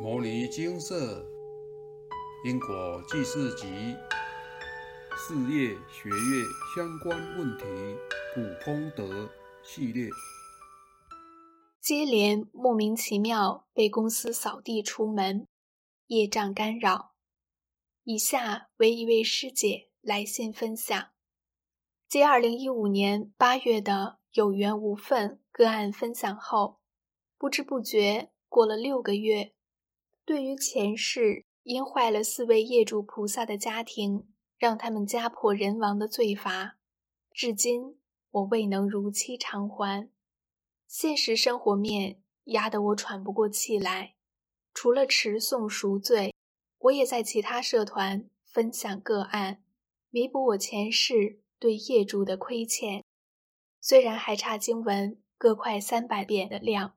《摩尼金色因果记事集》事业学业相关问题普通德系列，接连莫名其妙被公司扫地出门，业障干扰。以下为一位师姐来信分享，接二零一五年八月的有缘无分个案分享后，不知不觉过了六个月。对于前世因坏了四位业主菩萨的家庭，让他们家破人亡的罪罚，至今我未能如期偿还。现实生活面压得我喘不过气来。除了持诵赎罪，我也在其他社团分享个案，弥补我前世对业主的亏欠。虽然还差经文各快三百遍的量，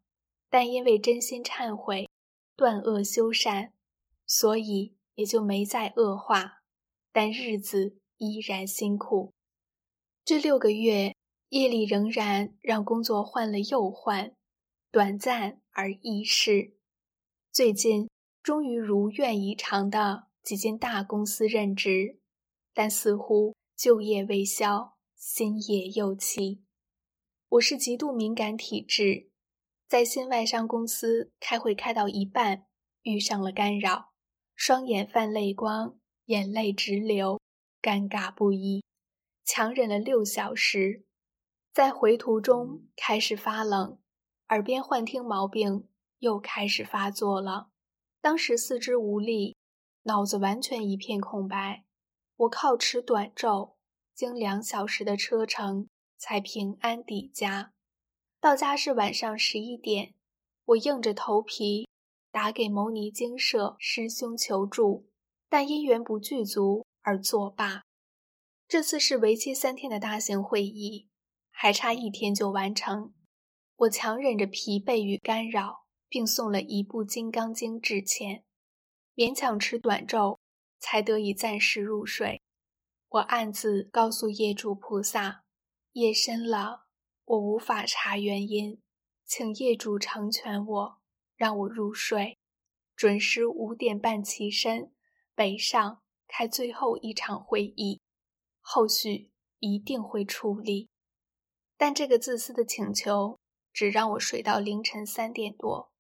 但因为真心忏悔。断恶修善，所以也就没再恶化，但日子依然辛苦。这六个月，夜里仍然让工作换了又换，短暂而易逝。最近终于如愿以偿的挤进大公司任职，但似乎旧业未消，新业又起。我是极度敏感体质。在新外商公司开会开到一半，遇上了干扰，双眼泛泪光，眼泪直流，尴尬不已，强忍了六小时，在回途中开始发冷，耳边幻听毛病又开始发作了。当时四肢无力，脑子完全一片空白，我靠持短咒，经两小时的车程才平安抵家。到家是晚上十一点，我硬着头皮打给牟尼精舍师兄求助，但因缘不具足而作罢。这次是为期三天的大型会议，还差一天就完成。我强忍着疲惫与干扰，并送了一部《金刚经》致歉，勉强持短咒，才得以暂时入睡。我暗自告诉业主菩萨：夜深了。我无法查原因，请业主成全我，让我入睡，准时五点半起身，北上开最后一场会议，后续一定会处理。但这个自私的请求，只让我睡到凌晨三点多，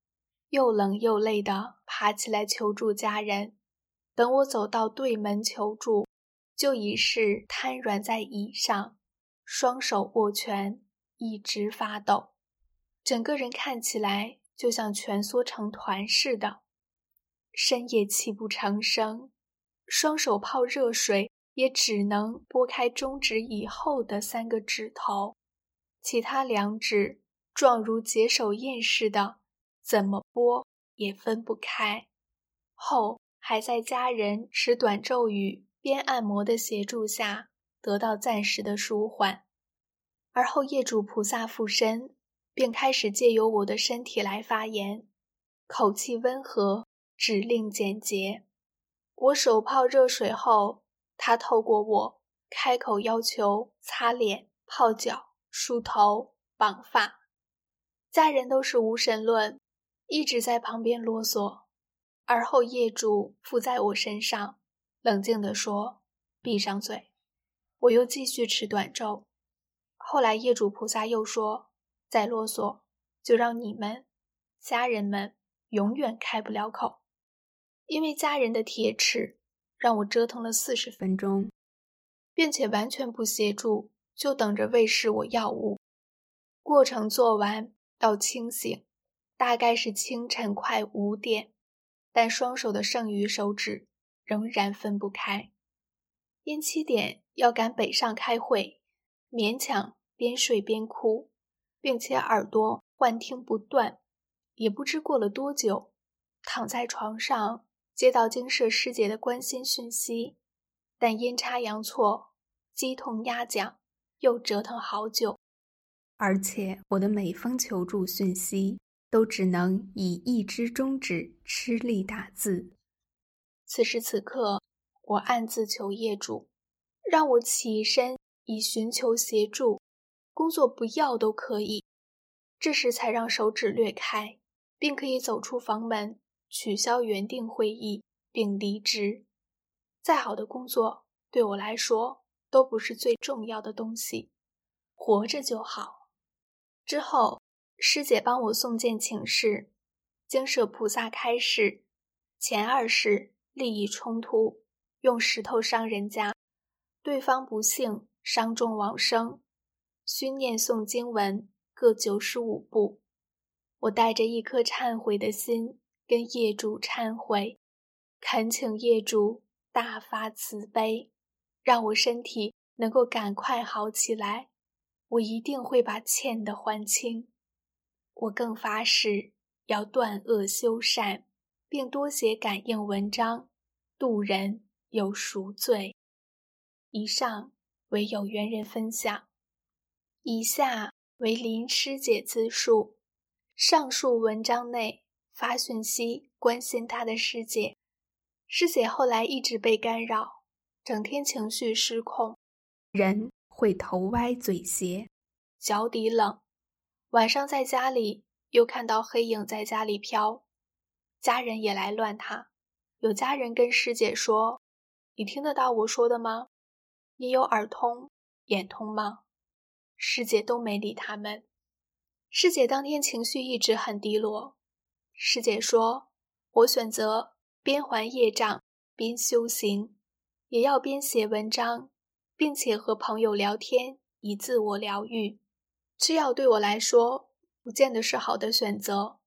又冷又累的爬起来求助家人。等我走到对门求助，就已是瘫软在椅上，双手握拳。一直发抖，整个人看起来就像蜷缩成团似的，深夜泣不成声，双手泡热水也只能拨开中指以后的三个指头，其他两指状如解手印似的，怎么拨也分不开。后还在家人持短咒语、边按摩的协助下，得到暂时的舒缓。而后，业主菩萨附身，便开始借由我的身体来发言，口气温和，指令简洁。我手泡热水后，他透过我开口要求擦脸、泡脚、梳头、绑发。家人都是无神论，一直在旁边啰嗦。而后，业主附在我身上，冷静地说：“闭上嘴。”我又继续吃短粥。后来，业主菩萨又说：“再啰嗦，就让你们家人们永远开不了口。”因为家人的铁齿，让我折腾了四十分钟，并且完全不协助，就等着喂食我药物。过程做完到清醒，大概是清晨快五点，但双手的剩余手指仍然分不开。因七点要赶北上开会。勉强边睡边哭，并且耳朵幻听不断，也不知过了多久，躺在床上接到精舍师姐的关心讯息，但阴差阳错，鸡同鸭讲，又折腾好久，而且我的每封求助讯息都只能以一只中指吃力打字。此时此刻，我暗自求业主，让我起身。以寻求协助，工作不要都可以。这时才让手指略开，并可以走出房门，取消原定会议并离职。再好的工作对我来说都不是最重要的东西，活着就好。之后，师姐帮我送件请示，经舍菩萨开示：前二世利益冲突，用石头伤人家，对方不幸伤重往生，需念诵经文各九十五部。我带着一颗忏悔的心，跟业主忏悔，恳请业主大发慈悲，让我身体能够赶快好起来。我一定会把欠的还清。我更发誓要断恶修善，并多写感应文章，度人有赎罪。以上为有缘人分享，以下为林师姐自述。上述文章内发讯息关心他的师姐，师姐后来一直被干扰，整天情绪失控，人会头歪嘴斜，脚底冷。晚上在家里又看到黑影在家里飘，家人也来乱他。有家人跟师姐说：“你听得到我说的吗？你有耳通、眼通吗？”师姐都没理他们。师姐当天情绪一直很低落。师姐说：“我选择边还业障边修行，也要边写文章，并且和朋友聊天以自我疗愈。吃药对我来说不见得是好的选择，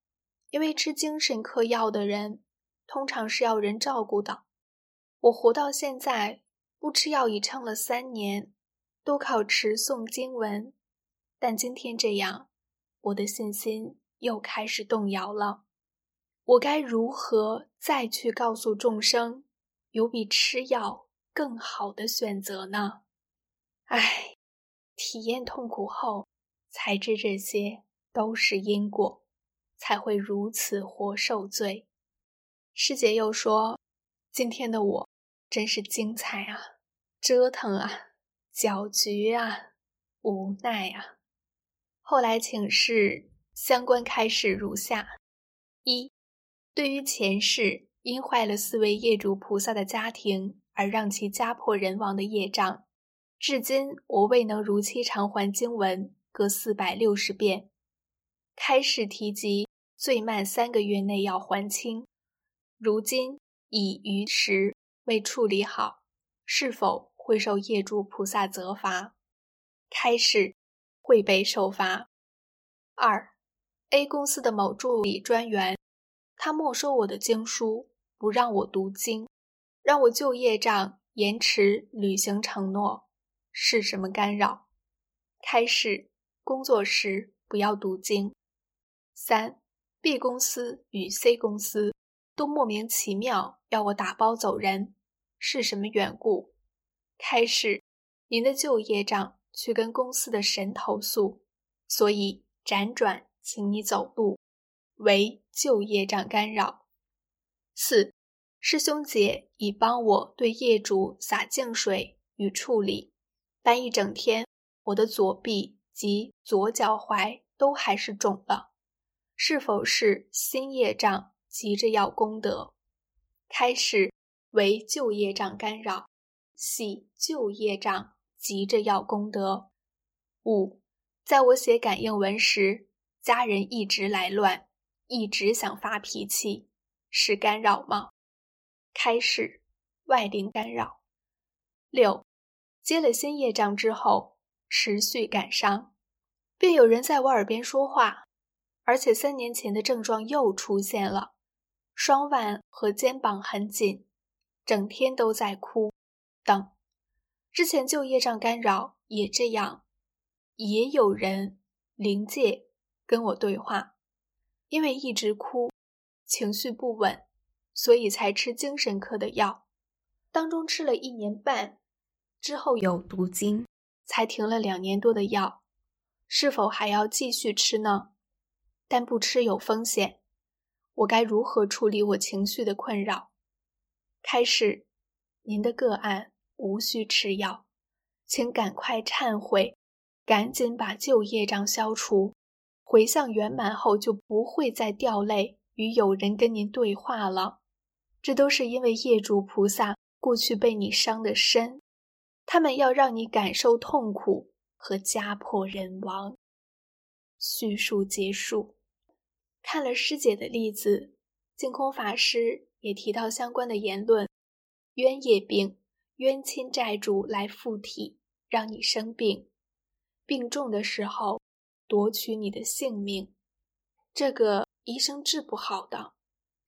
因为吃精神科药的人通常是要人照顾的。我活到现在不吃药已撑了三年，都靠持诵经文，但今天这样。”我的信心又开始动摇了，我该如何再去告诉众生，有比吃药更好的选择呢？唉，体验痛苦后才知这些都是因果，才会如此活受罪。师姐又说：“今天的我真是精彩啊，折腾啊，搅局啊，无奈啊。”后来请示相关开示如下：一、对于前世因坏了四位业主菩萨的家庭而让其家破人亡的业障，至今我未能如期偿还经文各四百六十遍。开示提及最慢三个月内要还清，如今已逾时未处理好，是否会受业主菩萨责罚？开始。会被受罚。二，A 公司的某助理专员，他没收我的经书，不让我读经，让我就业账延迟履行承诺，是什么干扰？开始工作时不要读经。三，B 公司与 C 公司都莫名其妙要我打包走人，是什么缘故？开始您的旧业障。去跟公司的神投诉，所以辗转请你走路，为旧业障干扰。四师兄姐已帮我对业主洒净水与处理，但一整天我的左臂及左脚踝都还是肿了，是否是新业障急着要功德？开始为旧业障干扰，系旧业障。急着要功德。五，在我写感应文时，家人一直来乱，一直想发脾气，是干扰吗？开始外灵干扰。六，接了新业障之后，持续感伤，便有人在我耳边说话，而且三年前的症状又出现了，双腕和肩膀很紧，整天都在哭，等。之前就业障干扰也这样，也有人灵界跟我对话，因为一直哭，情绪不稳，所以才吃精神科的药，当中吃了一年半，之后有读经，才停了两年多的药，是否还要继续吃呢？但不吃有风险，我该如何处理我情绪的困扰？开始，您的个案。无需吃药，请赶快忏悔，赶紧把旧业障消除，回向圆满后就不会再掉泪与有人跟您对话了，这都是因为业主菩萨过去被你伤得深，他们要让你感受痛苦和家破人亡。叙述结束。看了师姐的例子，净空法师也提到相关的言论：冤业病，冤亲债主来附体，让你生病，病重的时候夺取你的性命。这个医生治不好的，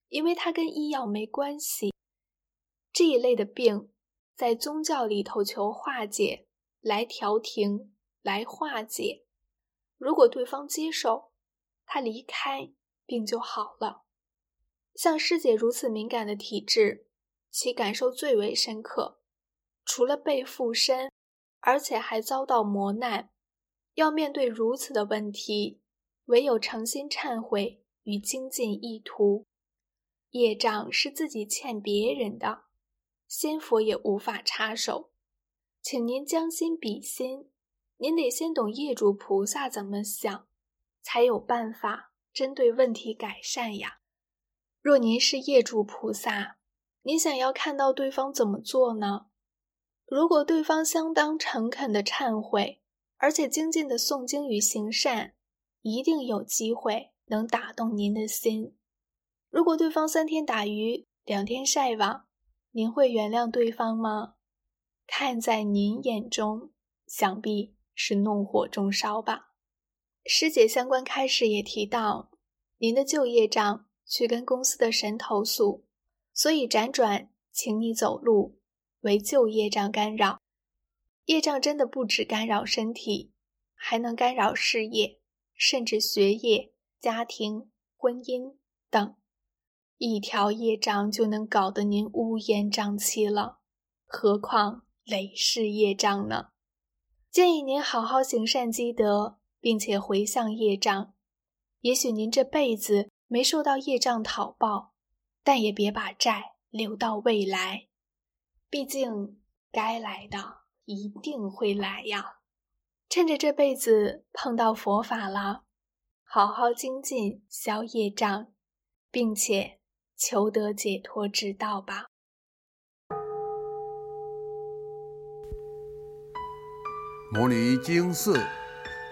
因为它跟医药没关系。这一类的病，在宗教里头求化解，来调停，来化解。如果对方接受，他离开。病就好了。像师姐如此敏感的体质，其感受最为深刻。除了被附身，而且还遭到磨难，要面对如此的问题，唯有诚心忏悔与精进意图。业障是自己欠别人的，仙佛也无法插手。请您将心比心，您得先懂业主菩萨怎么想，才有办法。针对问题改善呀。若您是业主菩萨，你想要看到对方怎么做呢？如果对方相当诚恳的忏悔，而且精进的诵经与行善，一定有机会能打动您的心。如果对方三天打鱼两天晒网，您会原谅对方吗？看在您眼中，想必是怒火中烧吧。师姐相关开示也提到，您的旧业障去跟公司的神投诉，所以辗转请你走路，为旧业障干扰。业障真的不止干扰身体，还能干扰事业，甚至学业、家庭、婚姻等。一条业障就能搞得您乌烟瘴气了，何况累世业障呢？建议您好好行善积德。并且回向业障，也许您这辈子没受到业障讨报，但也别把债留到未来，毕竟该来的一定会来呀。趁着这辈子碰到佛法了，好好精进消业障，并且求得解脱之道吧。摩尼经寺。